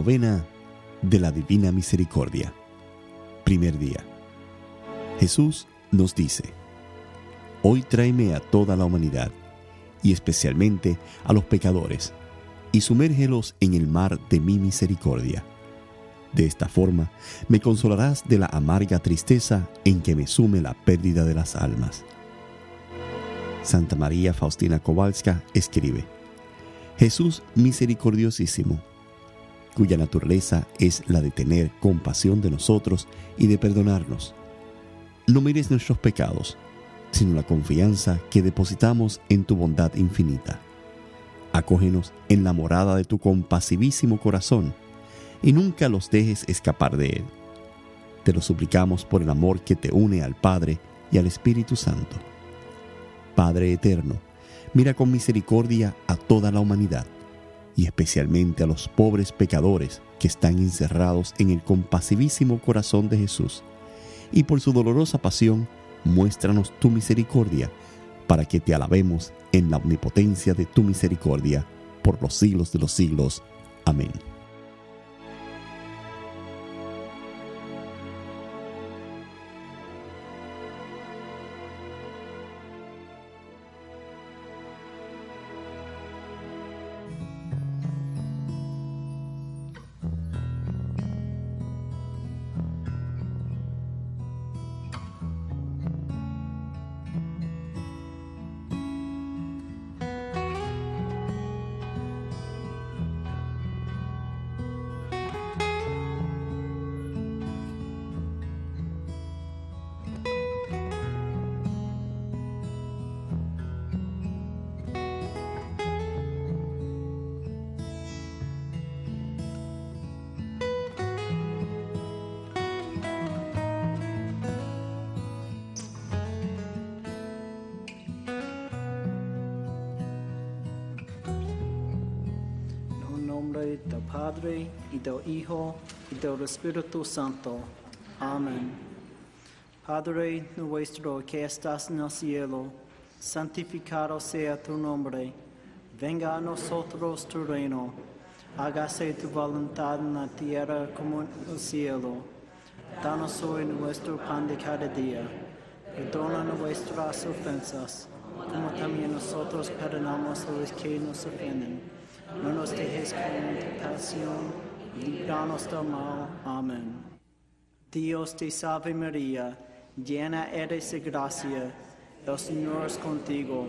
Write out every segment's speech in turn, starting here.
Novena de la Divina Misericordia. Primer día. Jesús nos dice, Hoy tráeme a toda la humanidad, y especialmente a los pecadores, y sumérgelos en el mar de mi misericordia. De esta forma me consolarás de la amarga tristeza en que me sume la pérdida de las almas. Santa María Faustina Kowalska escribe, Jesús misericordiosísimo, cuya naturaleza es la de tener compasión de nosotros y de perdonarnos. No mires nuestros pecados, sino la confianza que depositamos en tu bondad infinita. Acógenos en la morada de tu compasivísimo corazón y nunca los dejes escapar de él. Te lo suplicamos por el amor que te une al Padre y al Espíritu Santo. Padre eterno, mira con misericordia a toda la humanidad y especialmente a los pobres pecadores que están encerrados en el compasivísimo corazón de Jesús. Y por su dolorosa pasión, muéstranos tu misericordia, para que te alabemos en la omnipotencia de tu misericordia por los siglos de los siglos. Amén. Del Padre y del Hijo y del Espíritu Santo. Amén. Padre nuestro que estás en el cielo, santificado sea tu nombre. Venga a nosotros tu reino. Hágase tu voluntad en la tierra como en el cielo. Danos hoy nuestro pan de cada día. Perdona nuestras ofensas, como también nosotros perdonamos a los que nos ofenden no nos dejes caer en tentación, líbranos del mal. Amén. Dios te salve María, llena eres de gracia, el Señor es contigo.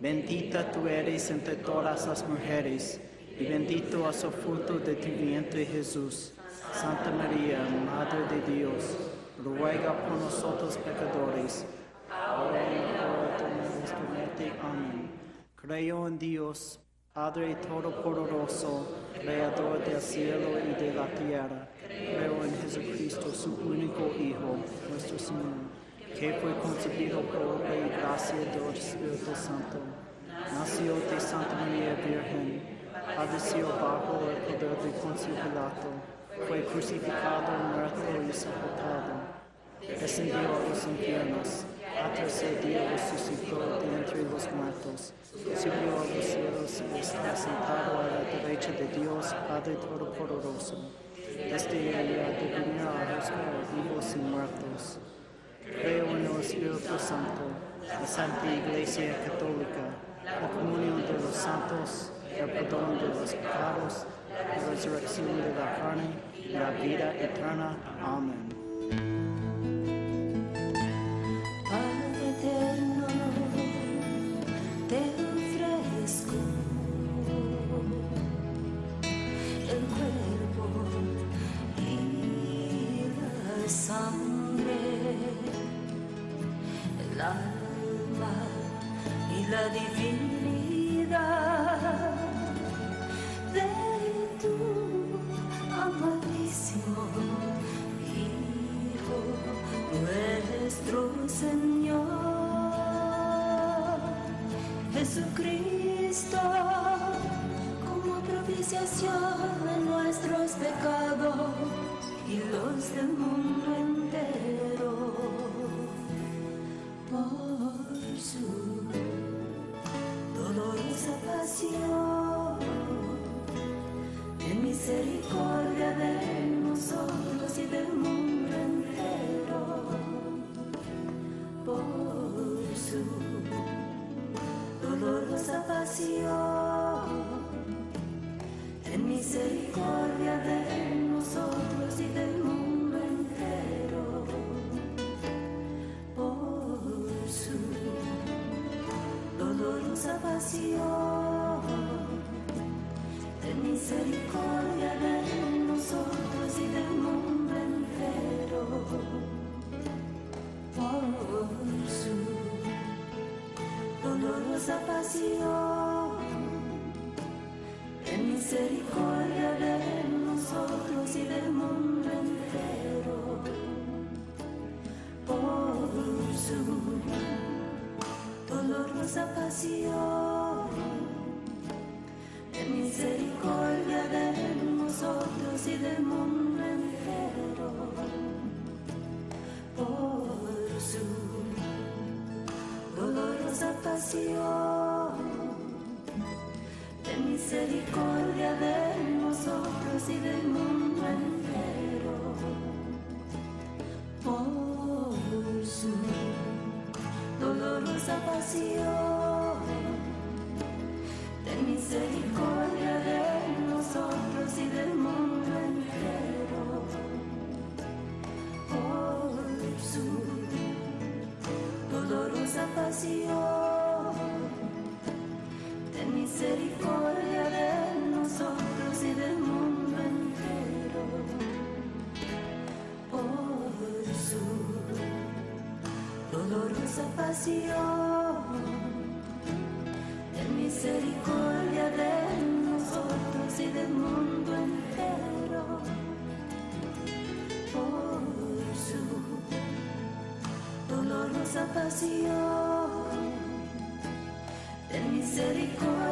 Bendita tú eres entre todas las mujeres, y bendito es el fruto de tu vientre Jesús. Santa María, Madre de Dios, ruega por nosotros pecadores, ahora y en la hora de nuestra muerte. Amén. Creo en Dios, Padre Todopoderoso, Creador del cielo y de la tierra, creo en Jesucristo, su único Hijo, nuestro Señor, que fue concebido por la gracia del Espíritu Santo. Nació de Santa María Virgen, padeció bajo el poder de Poncio Pilato, fue crucificado, muerto y sepultado, descendió a los infiernos a tercer día resucitó de entre los muertos, subió a los cielos y está sentado a la derecha de Dios, Padre Todopoderoso. Desde venir a juzgar vivos y muertos. Creo en el Espíritu Santo, la Santa Iglesia Católica, la comunión de los santos, el perdón de los pecados, la resurrección de la carne y la vida eterna. Amén. Jesucristo, como propiciación de nuestros pecados y los del mundo entero. Por su dolorosa pasión, ten misericordia de dolorosa pasión, ten misericordia de nosotros y del mundo entero. Por su dolorosa pasión, dolorosa pasión, ten misericordia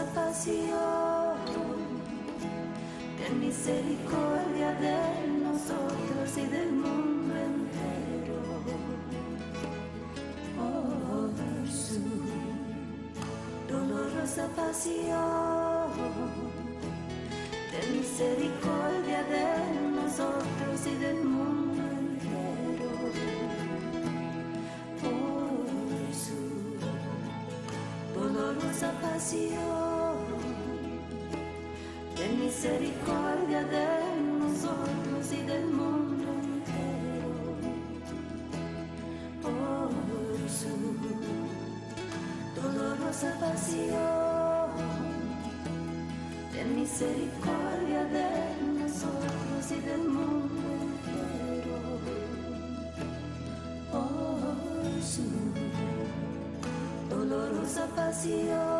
dolorosa pasión ten misericordia de nosotros y del mundo entero. Por su dolorosa pasión ten misericordia de nosotros y del mundo entero. Por su dolorosa pasión misericordia de nosotros y del mundo entero. Por su dolorosa pasión ten misericordia de nosotros y del mundo entero. Por su dolorosa pasión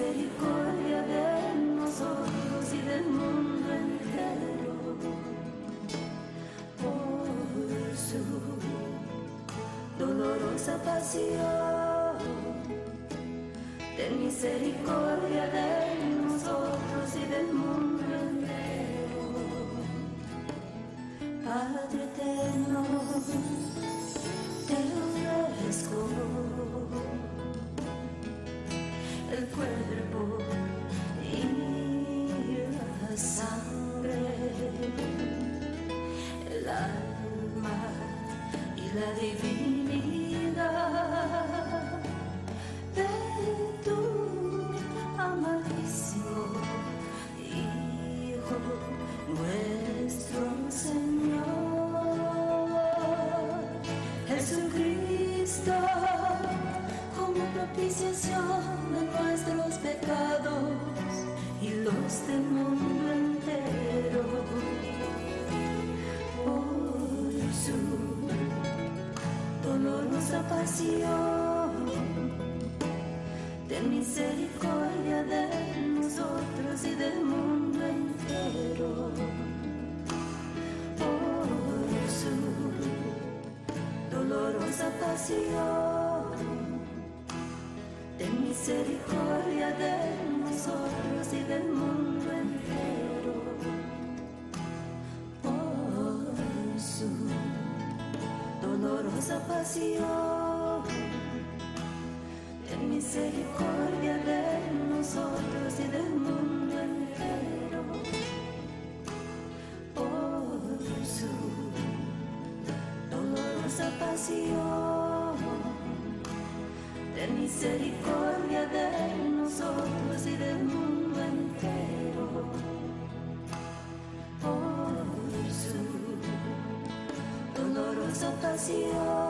misericordia de nosotros y del mundo entero. Por su dolorosa pasión, ten misericordia de el cuerpo dolorosa pasión, ten misericordia de nosotros y del mundo entero. Por su dolorosa pasión, ten misericordia de nosotros y del mundo entero. Por su dolorosa pasión, misericordia de nosotros y del mundo entero. Por su dolorosa pasión, ten misericordia de nosotros y del mundo entero. Por su dolorosa pasión,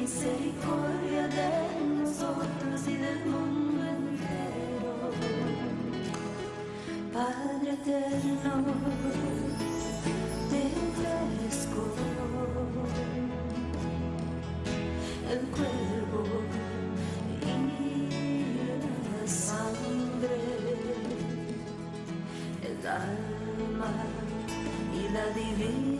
misericordia de nosotros y del mundo entero. Padre eterno, te ofrezco el cuerpo y la sangre, el alma y la divinidad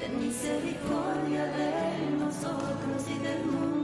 Ten misericordia de nosotros y del mundo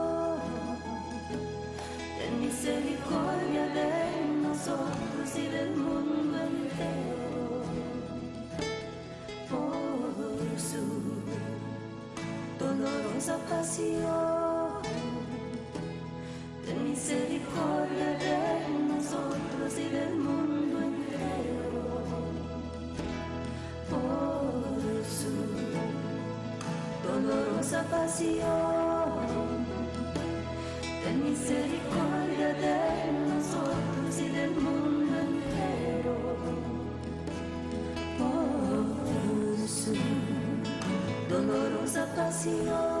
ten misericordia de nosotros y del mundo entero. Por su dolorosa pasión, ten misericordia de nosotros y del mundo entero. Por su dolorosa pasión,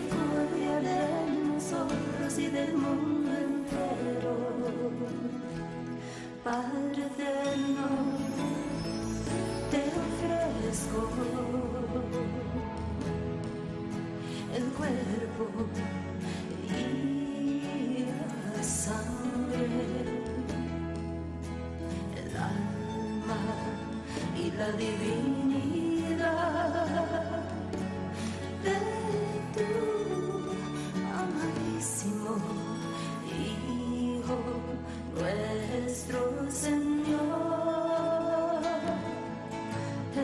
y del mundo entero. Padre eterno, te ofrezco el cuerpo y la sangre, el alma y la divinidad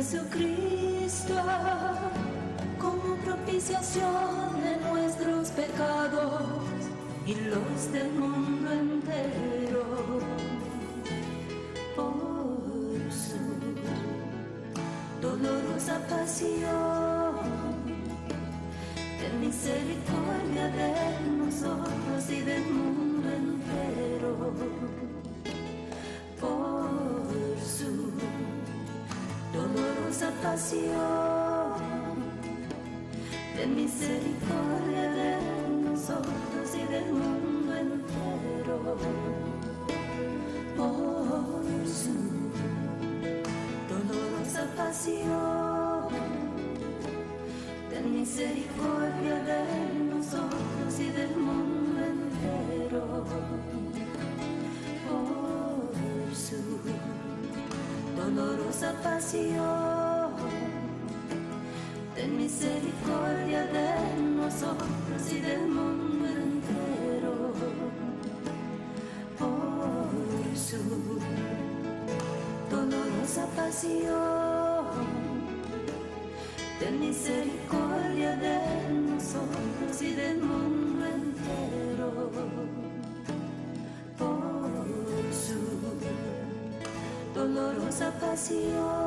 Jesucristo, como propiciación de nuestros pecados y los del mundo entero. Por su dolorosa pasión, ten misericordia de nosotros y del mundo pasión, ten misericordia de nosotros y del mundo entero. Por su dolorosa pasión, ten misericordia de nosotros y del mundo entero. Por su dolorosa pasión, misericordia de nosotros y del mundo entero. Por su dolorosa pasión, ten misericordia de nosotros y del mundo entero. Por su dolorosa pasión,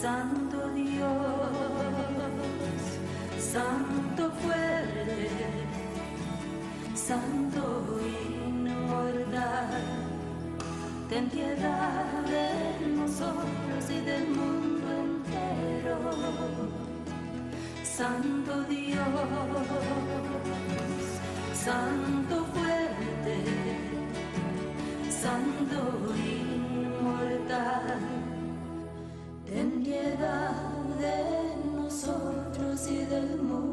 Santo Dios, Santo fuerte, Santo inmortal, ten piedad de nosotros y del mundo entero. Santo Dios, Santo fuerte, Santo inmortal de nosotros y del mundo.